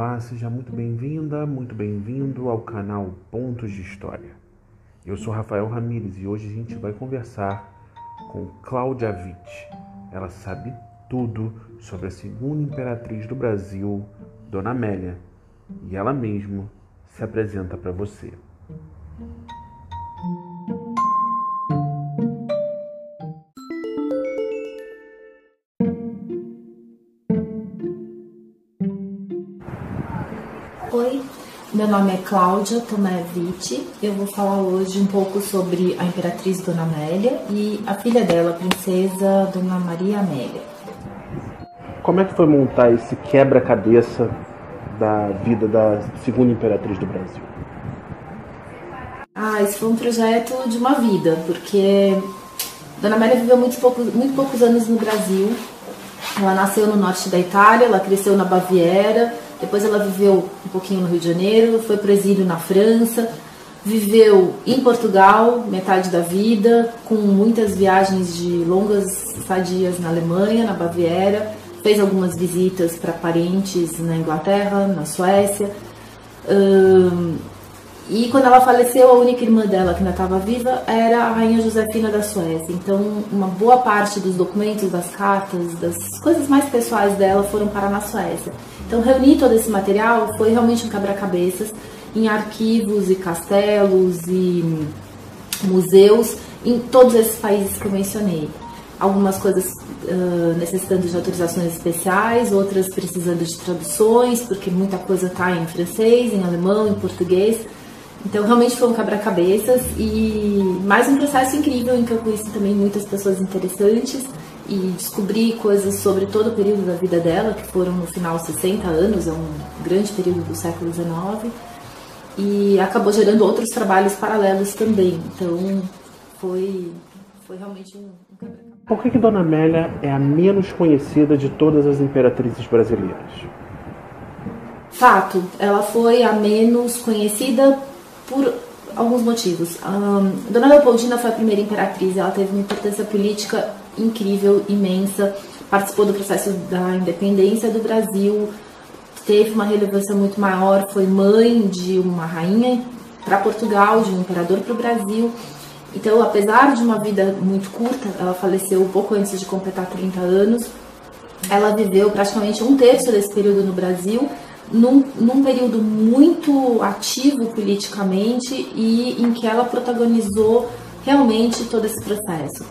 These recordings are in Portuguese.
Olá, seja muito bem-vinda, muito bem-vindo ao canal Pontos de História. Eu sou Rafael Ramires e hoje a gente vai conversar com Cláudia Witt. Ela sabe tudo sobre a segunda imperatriz do Brasil, Dona Amélia, e ela mesma se apresenta para você. Meu nome é Cláudia Tomé Vitti. Eu vou falar hoje um pouco sobre a Imperatriz Dona Amélia e a filha dela, a Princesa Dona Maria Amélia. Como é que foi montar esse quebra-cabeça da vida da segunda imperatriz do Brasil? Ah, esse foi um projeto de uma vida, porque Dona Amélia viveu muito poucos, muito poucos anos no Brasil. Ela nasceu no norte da Itália, ela cresceu na Baviera, depois ela viveu um pouquinho no Rio de Janeiro, foi para exílio na França, viveu em Portugal metade da vida, com muitas viagens de longas estadias na Alemanha, na Baviera, fez algumas visitas para parentes na Inglaterra, na Suécia. E quando ela faleceu, a única irmã dela que ainda estava viva era a rainha Josefina da Suécia. Então, uma boa parte dos documentos, das cartas, das coisas mais pessoais dela foram para na Suécia. Então, reunir todo esse material foi realmente um quebra-cabeças em arquivos e castelos e museus em todos esses países que eu mencionei. Algumas coisas uh, necessitando de autorizações especiais, outras precisando de traduções, porque muita coisa está em francês, em alemão, em português. Então, realmente foi um quebra-cabeças e mais um processo incrível em que eu conheci também muitas pessoas interessantes e descobri coisas sobre todo o período da vida dela, que foram no final 60 anos, é um grande período do século XIX, e acabou gerando outros trabalhos paralelos também. Então, foi, foi realmente um, um quebra-cabeças. Por que, que Dona Amélia é a menos conhecida de todas as imperatrizes brasileiras? Fato, ela foi a menos conhecida por alguns motivos. Um, Dona Leopoldina foi a primeira imperatriz, ela teve uma importância política incrível, imensa, participou do processo da independência do Brasil, teve uma relevância muito maior, foi mãe de uma rainha para Portugal, de um imperador para o Brasil. Então, apesar de uma vida muito curta, ela faleceu pouco antes de completar 30 anos, ela viveu praticamente um terço desse período no Brasil, num, num período muito ativo politicamente e em que ela protagonizou realmente todo esse processo.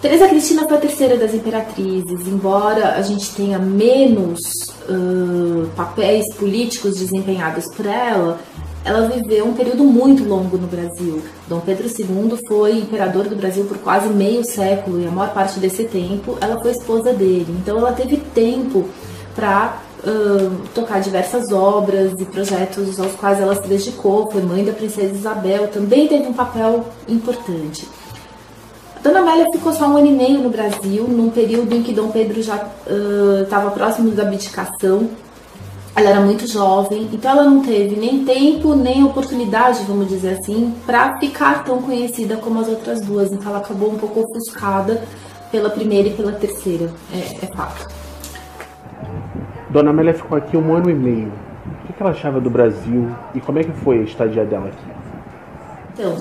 Teresa Cristina foi a terceira das imperatrizes, embora a gente tenha menos uh, papéis políticos desempenhados por ela, ela viveu um período muito longo no Brasil. Dom Pedro II foi imperador do Brasil por quase meio século e a maior parte desse tempo ela foi esposa dele. Então ela teve tempo para tocar diversas obras e projetos aos quais ela se dedicou. Foi mãe da princesa Isabel, também teve um papel importante. Dona Amélia ficou só um ano e meio no Brasil, num período em que Dom Pedro já estava uh, próximo da abdicação. Ela era muito jovem, então ela não teve nem tempo, nem oportunidade, vamos dizer assim, para ficar tão conhecida como as outras duas. Então ela acabou um pouco ofuscada pela primeira e pela terceira, é, é fato. Dona Amélia ficou aqui um ano e meio. O que ela achava do Brasil e como é que foi a estadia dela aqui? Então,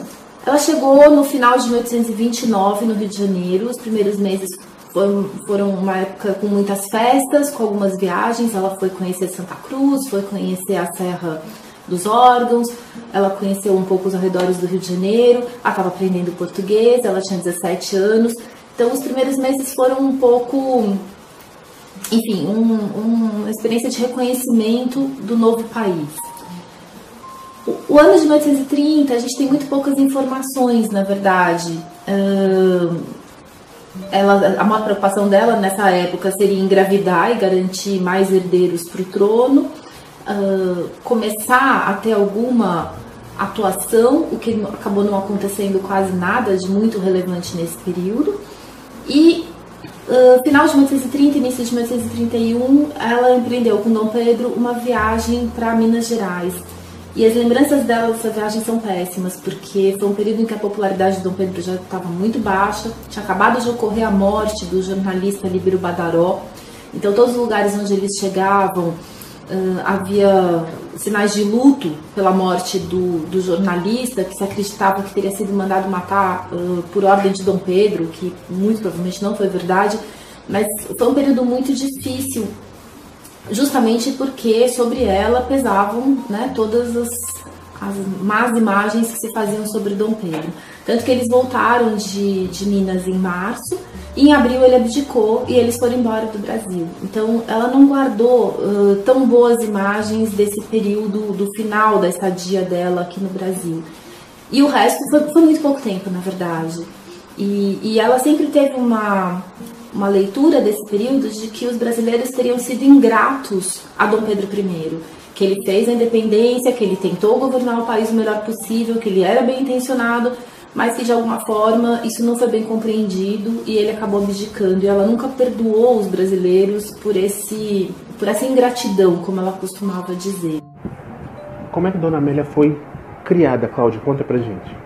ela chegou no final de 1829 no Rio de Janeiro. Os primeiros meses foram, foram uma época com muitas festas, com algumas viagens. Ela foi conhecer Santa Cruz, foi conhecer a Serra dos Órgãos, ela conheceu um pouco os arredores do Rio de Janeiro, ela estava aprendendo português, ela tinha 17 anos. Então, os primeiros meses foram um pouco, enfim, um, uma experiência de reconhecimento do novo país. O ano de 1830, a gente tem muito poucas informações, na verdade. ela, a maior preocupação dela nessa época seria engravidar e garantir mais herdeiros para o trono, começar a ter alguma atuação, o que acabou não acontecendo quase nada de muito relevante nesse período. E Uh, final de 1830, início de 1831, ela empreendeu com Dom Pedro uma viagem para Minas Gerais. E as lembranças dela dessa viagem são péssimas, porque foi um período em que a popularidade de Dom Pedro já estava muito baixa, tinha acabado de ocorrer a morte do jornalista Líbero Badaró, então todos os lugares onde eles chegavam Uh, havia sinais de luto pela morte do, do, jornalista que se acreditava que teria sido mandado matar uh, por ordem de Dom Pedro, que muito provavelmente não foi verdade, mas foi um período muito difícil, justamente porque sobre ela pesavam né, todas as, as más imagens que se faziam sobre Dom Pedro. Tanto que eles voltaram de, de Minas em março em abril ele abdicou e eles foram embora do Brasil. Então ela não guardou uh, tão boas imagens desse período do final da estadia dela aqui no Brasil. E o resto foi, foi muito pouco tempo, na verdade. E, e ela sempre teve uma, uma leitura desse período de que os brasileiros teriam sido ingratos a Dom Pedro I. Que ele fez a independência, que ele tentou governar o país o melhor possível, que ele era bem intencionado, mas que de alguma forma isso não foi bem compreendido e ele acabou abdicando. E ela nunca perdoou os brasileiros por esse por essa ingratidão, como ela costumava dizer. Como é que Dona Amélia foi criada, Cláudia? Conta pra gente.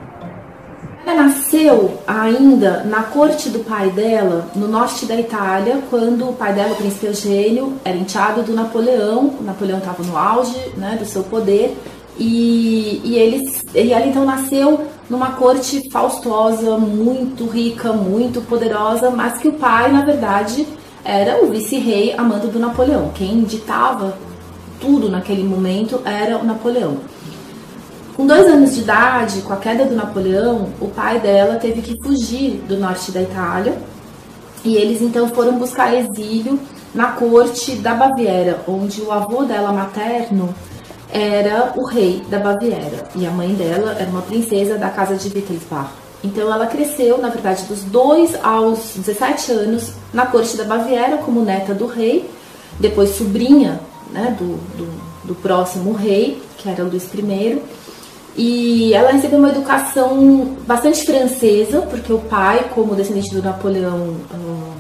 Ela nasceu ainda na corte do pai dela, no norte da Itália, quando o pai dela, o príncipe Eugênio, era enteado do Napoleão. O Napoleão estava no auge né, do seu poder e, e, eles, e ela então nasceu numa corte faustosa, muito rica, muito poderosa, mas que o pai, na verdade, era o vice-rei amando do Napoleão. Quem ditava tudo naquele momento era o Napoleão. Com dois anos de idade, com a queda do Napoleão, o pai dela teve que fugir do norte da Itália e eles então foram buscar exílio na corte da Baviera, onde o avô dela materno era o rei da Baviera e a mãe dela era uma princesa da casa de Wittelsbach. Então ela cresceu, na verdade, dos 2 aos 17 anos na corte da Baviera como neta do rei, depois sobrinha né, do, do, do próximo rei, que era Luís I. E ela recebeu uma educação bastante francesa, porque o pai, como descendente do Napoleão, hum,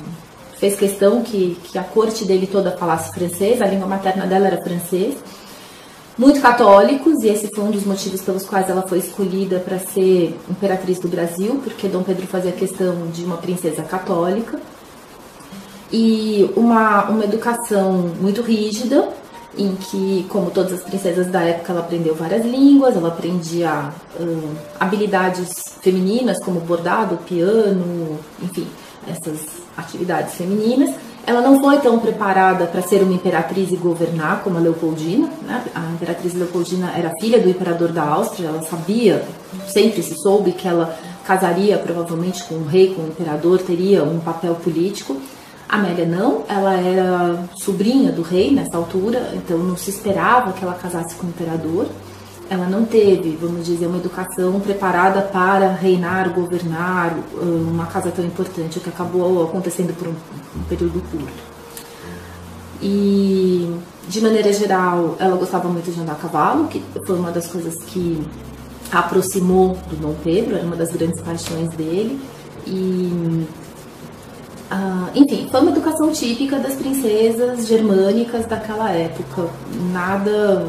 fez questão que, que a corte dele toda falasse francês, a língua materna dela era francês muito católicos, e esse foi um dos motivos pelos quais ela foi escolhida para ser imperatriz do Brasil, porque Dom Pedro fazia questão de uma princesa católica. E uma, uma educação muito rígida, em que, como todas as princesas da época, ela aprendeu várias línguas, ela aprendia uh, habilidades femininas, como bordado, piano, enfim, essas atividades femininas. Ela não foi tão preparada para ser uma imperatriz e governar como a Leopoldina. Né? A imperatriz Leopoldina era filha do imperador da Áustria, ela sabia, sempre se soube que ela casaria provavelmente com o rei, com o imperador, teria um papel político. Amélia não, ela era sobrinha do rei nessa altura, então não se esperava que ela casasse com o imperador ela não teve, vamos dizer, uma educação preparada para reinar, governar uma casa tão importante, o que acabou acontecendo por um, período curto. E, de maneira geral, ela gostava muito de andar a cavalo, que foi uma das coisas que a aproximou do Dom Pedro, era uma das grandes paixões dele. E, enfim, foi uma educação típica das princesas germânicas daquela época, nada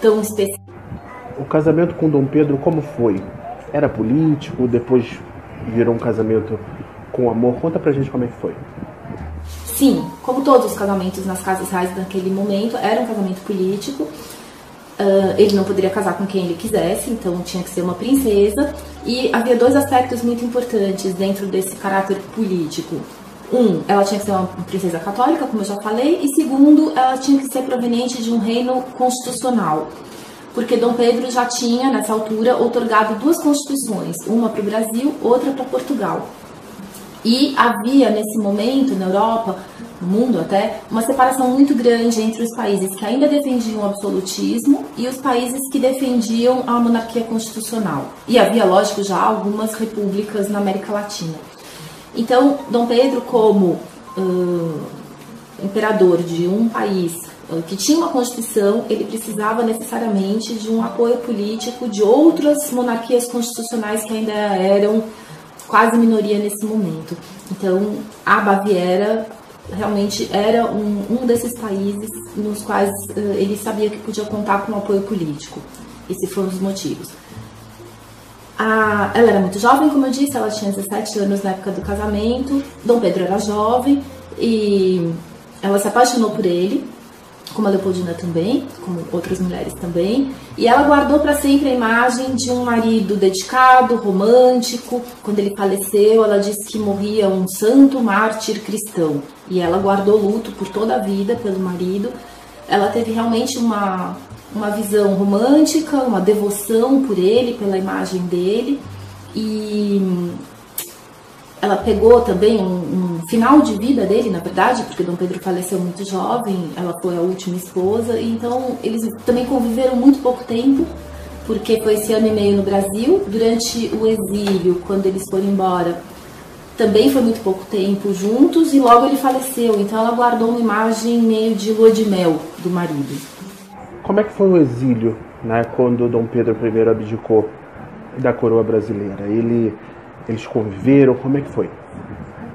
tão especial o casamento com Dom Pedro como foi? Era político, depois virou um casamento com amor? Conta pra gente como é que foi. Sim, como todos os casamentos nas casas reais naquele momento, era um casamento político. Uh, ele não poderia casar com quem ele quisesse, então tinha que ser uma princesa. E havia dois aspectos muito importantes dentro desse caráter político. Um, ela tinha que ser uma princesa católica, como eu já falei, e segundo, ela tinha que ser proveniente de um reino constitucional porque Dom Pedro já tinha, nessa altura, otorgado duas constituições, uma para o Brasil, outra para Portugal. E havia, nesse momento, na Europa, no mundo até, uma separação muito grande entre os países que ainda defendiam o absolutismo e os países que defendiam a monarquia constitucional. E havia, lógico, já algumas repúblicas na América Latina. Então, Dom Pedro, como uh, imperador de um país que tinha uma constituição, ele precisava necessariamente de um apoio político de outras monarquias constitucionais que ainda eram quase minoria nesse momento. Então, a Baviera realmente era um, um desses países nos quais uh, ele sabia que podia contar com um apoio político. Esse foi um dos motivos. A, ela era muito jovem, como eu disse, ela tinha 17 anos na época do casamento. Dom Pedro era jovem e ela se apaixonou por ele como a Leopoldina também, como outras mulheres também, e ela guardou para sempre a imagem de um marido dedicado, romântico. Quando ele faleceu, ela disse que morria um santo mártir cristão, e ela guardou luto por toda a vida pelo marido. Ela teve realmente uma uma visão romântica, uma devoção por ele, pela imagem dele, e ela pegou também um, um, final de vida dele, na verdade, porque Dom Pedro faleceu muito jovem, ela foi a última esposa, então eles também conviveram muito pouco tempo, porque foi esse ano e meio no Brasil. Durante o exílio, quando eles foram embora, também foi muito pouco tempo juntos, e logo ele faleceu, então ela guardou uma imagem meio de lua de mel do marido. Como é que foi o exílio, né, quando Dom Pedro I abdicou da coroa brasileira? Ele eles conviveram? Como é que foi?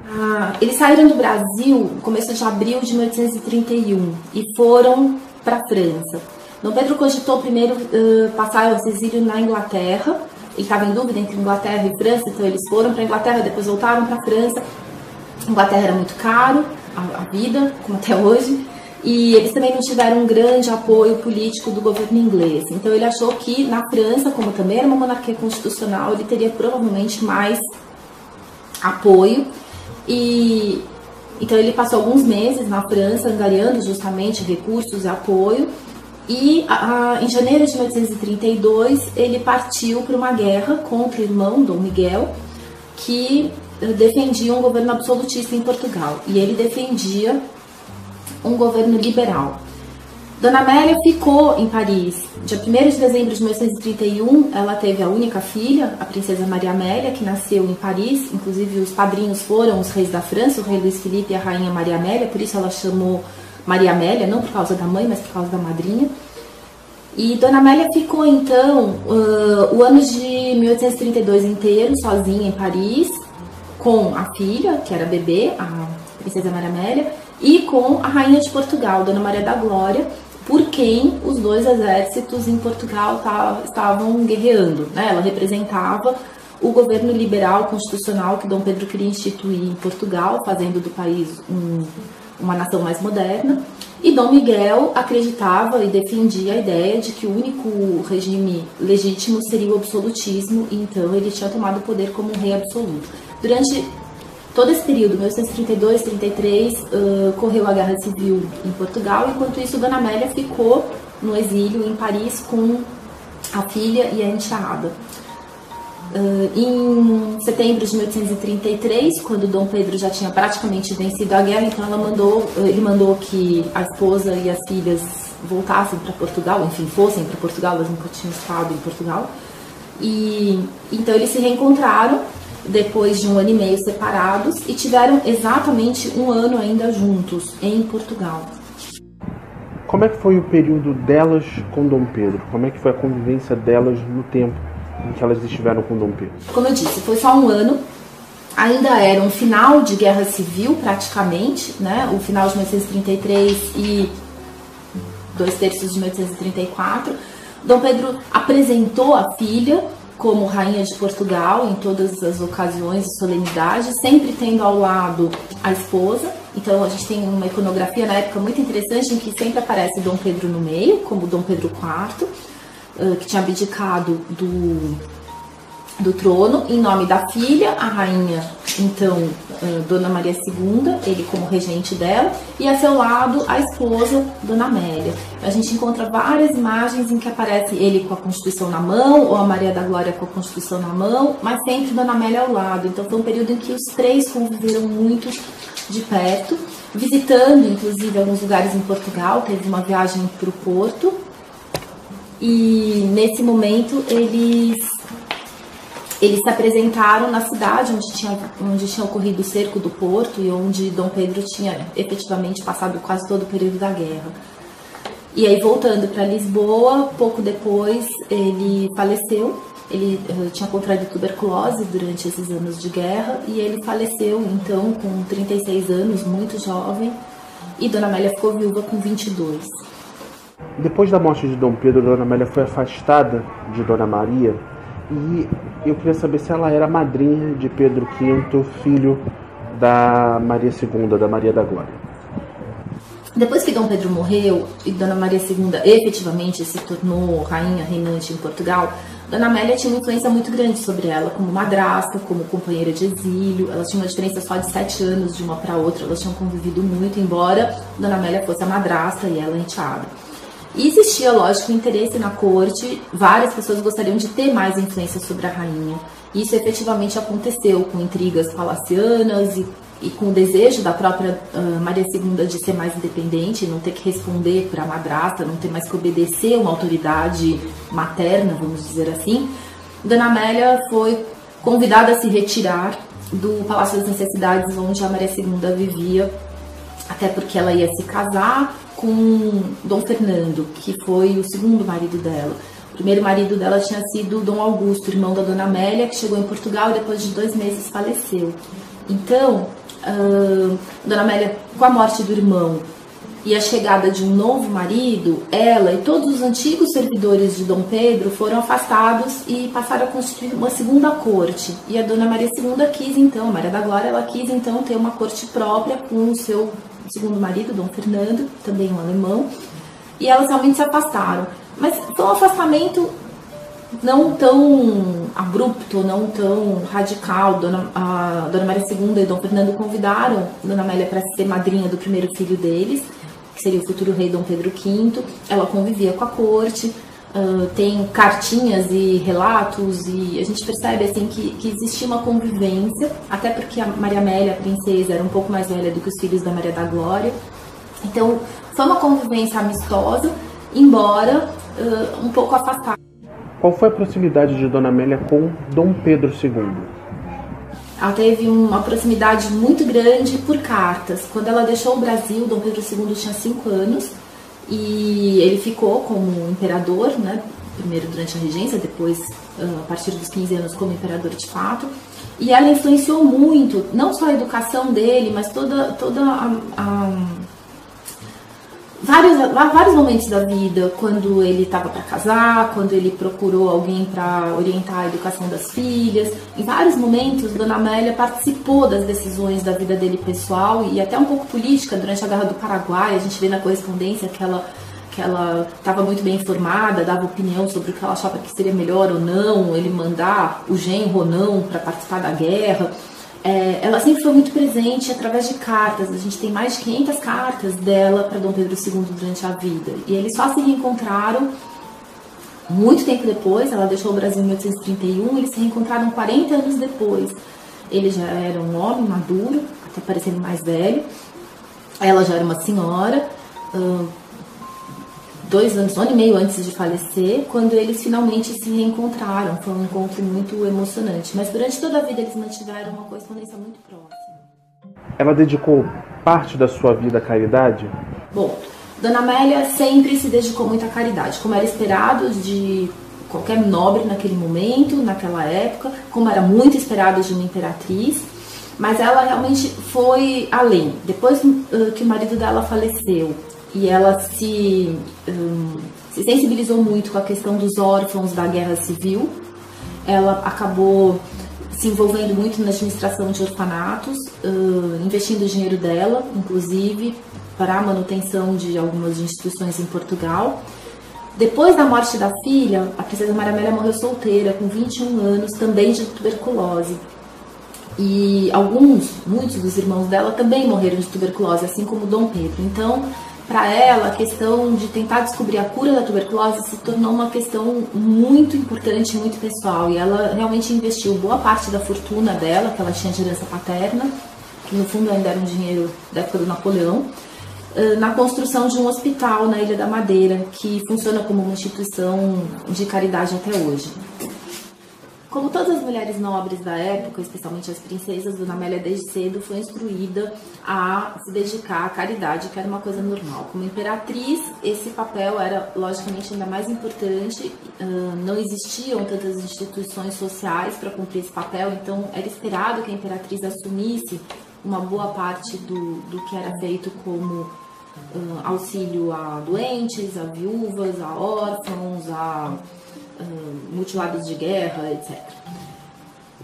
Ah, eles saíram do Brasil começo de abril de 1831 e foram para a França. Dom Pedro cogitou primeiro uh, passar o exílio na Inglaterra. Ele estava em dúvida entre Inglaterra e França, então eles foram para a Inglaterra, depois voltaram para a França. Inglaterra era muito caro, a, a vida, como até hoje e eles também não tiveram um grande apoio político do governo inglês. Então ele achou que na França, como também era uma monarquia constitucional, ele teria provavelmente mais apoio. E então ele passou alguns meses na França angariando justamente recursos e apoio. E a, em janeiro de 1832 ele partiu para uma guerra contra o irmão Dom Miguel que defendia um governo absolutista em Portugal. E ele defendia um governo liberal. Dona Amélia ficou em Paris. Dia 1 de dezembro de 1831, ela teve a única filha, a princesa Maria Amélia, que nasceu em Paris. Inclusive, os padrinhos foram os reis da França, o rei Luís Felipe e a rainha Maria Amélia, por isso ela chamou Maria Amélia, não por causa da mãe, mas por causa da madrinha. E Dona Amélia ficou, então, uh, o ano de 1832 inteiro sozinha em Paris, com a filha, que era bebê, a princesa Maria Amélia, e com a rainha de Portugal, Dona Maria da Glória, por quem os dois exércitos em Portugal estavam guerreando. Né? Ela representava o governo liberal constitucional que Dom Pedro queria instituir em Portugal, fazendo do país um, uma nação mais moderna. E Dom Miguel acreditava e defendia a ideia de que o único regime legítimo seria o absolutismo, e então ele tinha tomado o poder como um rei absoluto. Durante Todo esse período, 1832, 33, uh, correu a Guerra Civil em Portugal, enquanto isso Dona Amélia ficou no exílio em Paris com a filha e a enteada. Uh, em setembro de 1833, quando Dom Pedro já tinha praticamente vencido a guerra, então ela mandou, ele mandou que a esposa e as filhas voltassem para Portugal, enfim, fossem para Portugal, elas nunca tinham estado em Portugal. E então eles se reencontraram depois de um ano e meio separados e tiveram exatamente um ano ainda juntos em Portugal. Como é que foi o período delas com Dom Pedro? Como é que foi a convivência delas no tempo em que elas estiveram com Dom Pedro? Como eu disse, foi só um ano. Ainda era um final de guerra civil, praticamente, né? O final de 1833 e dois terços de 1834. Dom Pedro apresentou a filha como rainha de Portugal em todas as ocasiões e solenidades, sempre tendo ao lado a esposa. Então a gente tem uma iconografia na época muito interessante em que sempre aparece Dom Pedro no meio, como Dom Pedro IV, que tinha abdicado do do trono em nome da filha, a rainha, então, Dona Maria II, ele como regente dela, e a seu lado a esposa, Dona Amélia. A gente encontra várias imagens em que aparece ele com a Constituição na mão, ou a Maria da Glória com a Constituição na mão, mas sempre Dona Amélia ao lado. Então foi um período em que os três conviveram muito de perto, visitando inclusive alguns lugares em Portugal, teve uma viagem para o Porto, e nesse momento eles eles se apresentaram na cidade onde tinha, onde tinha ocorrido o cerco do porto e onde Dom Pedro tinha efetivamente passado quase todo o período da guerra. E aí, voltando para Lisboa, pouco depois ele faleceu. Ele uh, tinha contraído tuberculose durante esses anos de guerra e ele faleceu então com 36 anos, muito jovem, e Dona Amélia ficou viúva com 22. Depois da morte de Dom Pedro, Dona Amélia foi afastada de Dona Maria e eu queria saber se ela era madrinha de Pedro V, filho da Maria II, da Maria da Glória. Depois que Dom Pedro morreu e Dona Maria II efetivamente se tornou rainha reinante em Portugal, Dona Amélia tinha uma influência muito grande sobre ela, como madrasta, como companheira de exílio. Elas tinham uma diferença só de sete anos de uma para outra, elas tinham convivido muito, embora Dona Amélia fosse a madrasta e ela a enteada. Existia, lógico, interesse na corte, várias pessoas gostariam de ter mais influência sobre a rainha. Isso efetivamente aconteceu com intrigas palacianas e e com o desejo da própria uh, Maria II de ser mais independente, não ter que responder para a madrasta, não ter mais que obedecer uma autoridade materna, vamos dizer assim, Dona Amélia foi convidada a se retirar do Palácio das Necessidades, onde a Maria II vivia, até porque ela ia se casar com Dom Fernando, que foi o segundo marido dela. O primeiro marido dela tinha sido Dom Augusto, irmão da Dona Amélia, que chegou em Portugal e depois de dois meses faleceu. Então, uh, Dona Amélia, com a morte do irmão e a chegada de um novo marido, ela e todos os antigos servidores de Dom Pedro foram afastados e passaram a constituir uma segunda corte. E a Dona Maria II quis então, Maria da Glória, ela quis então ter uma corte própria com o seu segundo marido, Dom Fernando, também um alemão, e elas realmente se afastaram. Mas foi um afastamento não tão abrupto, não tão radical. Dona, a Dona Maria II e Dom Fernando convidaram Dona Amélia para ser madrinha do primeiro filho deles, que seria o futuro rei Dom Pedro V. Ela convivia com a corte, uh, tem cartinhas e relatos, e a gente percebe assim que, que existia uma convivência, até porque a Maria Amélia, a princesa, era um pouco mais velha do que os filhos da Maria da Glória. Então, foi uma convivência amistosa, embora uh, um pouco afastada. Qual foi a proximidade de Dona Amélia com Dom Pedro II? Ela teve uma proximidade muito grande por cartas. Quando ela deixou o Brasil, Dom Pedro II tinha 5 anos e ele ficou como imperador, né? primeiro durante a regência, depois ah, a partir dos 15 anos como imperador de fato. E ela influenciou muito, não só a educação dele, mas toda, toda a, a vários, vários momentos da vida, quando ele estava para casar, quando ele procurou alguém para orientar a educação das filhas. Em vários momentos, Dona Amélia participou das decisões da vida dele pessoal e até um pouco política durante a Guerra do Paraguai. A gente vê na correspondência que ela que ela estava muito bem informada, dava opinião sobre o que ela achava que seria melhor ou não, ele mandar o genro ou não para participar da guerra é, ela sempre foi muito presente através de cartas. A gente tem mais de 500 cartas dela para Dom Pedro II durante a vida. E eles só se reencontraram muito tempo depois. Ela deixou o Brasil em 1831. Eles se reencontraram 40 anos depois. Ele já era um homem maduro, até parecendo mais velho. Ela já era uma senhora. Dois anos, um ano e meio antes de falecer, quando eles finalmente se reencontraram. Foi um encontro muito emocionante. Mas durante toda a vida eles mantiveram uma correspondência muito próxima. Ela dedicou parte da sua vida à caridade? Bom, Dona Amélia sempre se dedicou muito à caridade, como era esperado de qualquer nobre naquele momento, naquela época, como era muito esperado de uma imperatriz. Mas ela realmente foi além. Depois uh, que o marido dela faleceu, e ela se, um, se sensibilizou muito com a questão dos órfãos da guerra civil. Ela acabou se envolvendo muito na administração de orfanatos, uh, investindo o dinheiro dela, inclusive, para a manutenção de algumas instituições em Portugal. Depois da morte da filha, a princesa Maria Amélia morreu solteira, com 21 anos, também de tuberculose. E alguns, muitos dos irmãos dela também morreram de tuberculose, assim como Dom Pedro. Então, para ela, a questão de tentar descobrir a cura da tuberculose se tornou uma questão muito importante, muito pessoal. E ela realmente investiu boa parte da fortuna dela, que ela tinha de herança paterna, que no fundo ainda era um dinheiro da época do Napoleão, na construção de um hospital na Ilha da Madeira, que funciona como uma instituição de caridade até hoje. Como todas as mulheres nobres da época, especialmente as princesas, Dona Amélia desde cedo foi instruída a se dedicar à caridade, que era uma coisa normal. Como imperatriz, esse papel era logicamente ainda mais importante. Não existiam tantas instituições sociais para cumprir esse papel, então era esperado que a imperatriz assumisse uma boa parte do, do que era feito como auxílio a doentes, a viúvas, a órfãos, a mutilados de guerra, etc.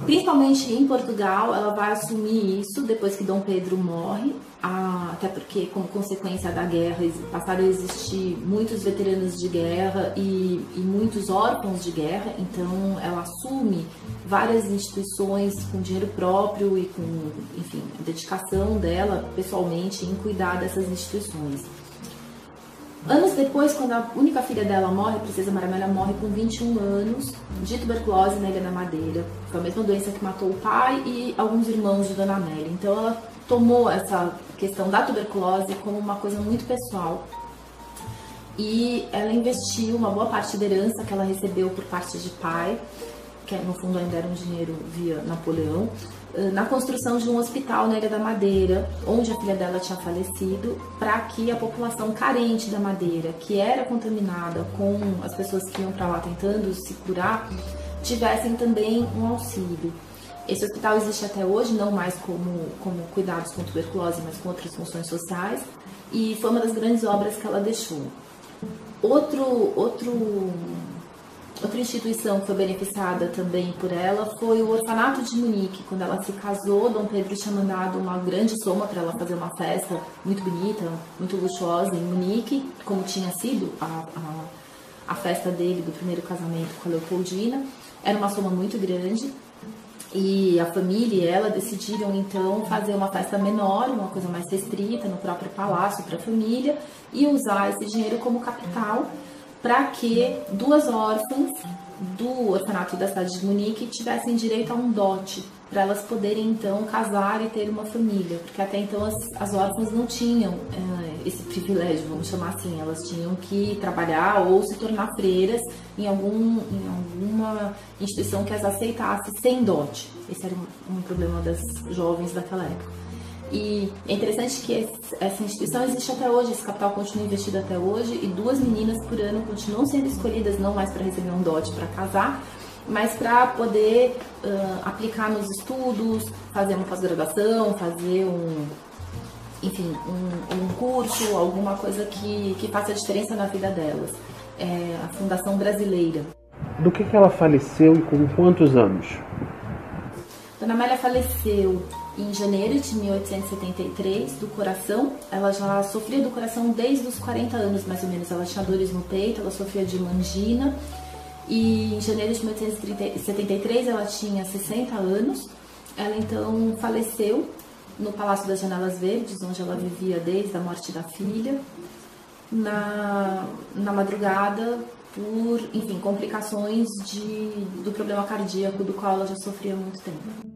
Principalmente em Portugal, ela vai assumir isso depois que Dom Pedro morre, até porque, como consequência da guerra, passaram a existir muitos veteranos de guerra e, e muitos órfãos de guerra, então ela assume várias instituições com dinheiro próprio e com, enfim, dedicação dela pessoalmente em cuidar dessas instituições. Anos depois, quando a única filha dela morre, a Princesa Maramelha morre com 21 anos, de tuberculose na Ilha da Madeira. Foi a mesma doença que matou o pai e alguns irmãos de Dona Amélia. Então ela tomou essa questão da tuberculose como uma coisa muito pessoal. E ela investiu uma boa parte da herança que ela recebeu por parte de pai, que no fundo ainda era um dinheiro via Napoleão, eh, na construção de um hospital na Ilha da Madeira, onde a filha dela tinha falecido, para que a população carente da Madeira, que era contaminada com as pessoas que iam para lá tentando se curar, tivessem também um auxílio. Esse hospital existe até hoje, não mais como, como cuidados com tuberculose, mas com outras funções sociais, e foi uma das grandes obras que ela deixou. Outro, outro Outra instituição que foi beneficiada também por ela foi o Orfanato de Munique. Quando ela se casou, Dom Pedro tinha mandado uma grande soma para ela fazer uma festa muito bonita, muito luxuosa em Munique, como tinha sido a, a, a festa dele do primeiro casamento com a Leopoldina. Era uma soma muito grande. E a família e ela decidiram então fazer uma festa menor, uma coisa mais restrita, no próprio palácio para a família e usar esse dinheiro como capital para que duas órfãs do orfanato da cidade de Munique tivessem direito a um dote, para elas poderem então casar e ter uma família, porque até então as, as órfãs não tinham é, esse privilégio, vamos chamar assim, elas tinham que trabalhar ou se tornar freiras em, algum, em alguma instituição que as aceitasse sem dote. Esse era um, um problema das jovens daquela época. E é interessante que essa instituição existe até hoje, esse capital continua investido até hoje, e duas meninas por ano continuam sendo escolhidas não mais para receber um dote para casar, mas para poder uh, aplicar nos estudos, fazer uma pós-graduação, fazer um, enfim, um, um, curso, alguma coisa que, que faça diferença na vida delas. É a Fundação Brasileira. Do que, que ela faleceu e com quantos anos? Dona Amélia faleceu em janeiro de 1873 do coração. Ela já sofria do coração desde os 40 anos, mais ou menos. Ela tinha dores no peito, ela sofria de mangina. E em janeiro de 1873 ela tinha 60 anos. Ela então faleceu no Palácio das Janelas Verdes, onde ela vivia desde a morte da filha, na, na madrugada por, enfim, complicações de, do problema cardíaco do qual ela já sofria há muito tempo.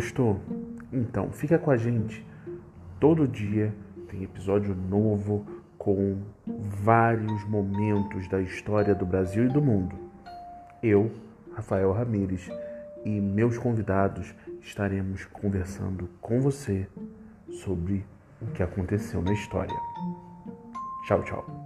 Gostou? Então fica com a gente. Todo dia tem episódio novo com vários momentos da história do Brasil e do mundo. Eu, Rafael Ramires, e meus convidados estaremos conversando com você sobre o que aconteceu na história. Tchau, tchau.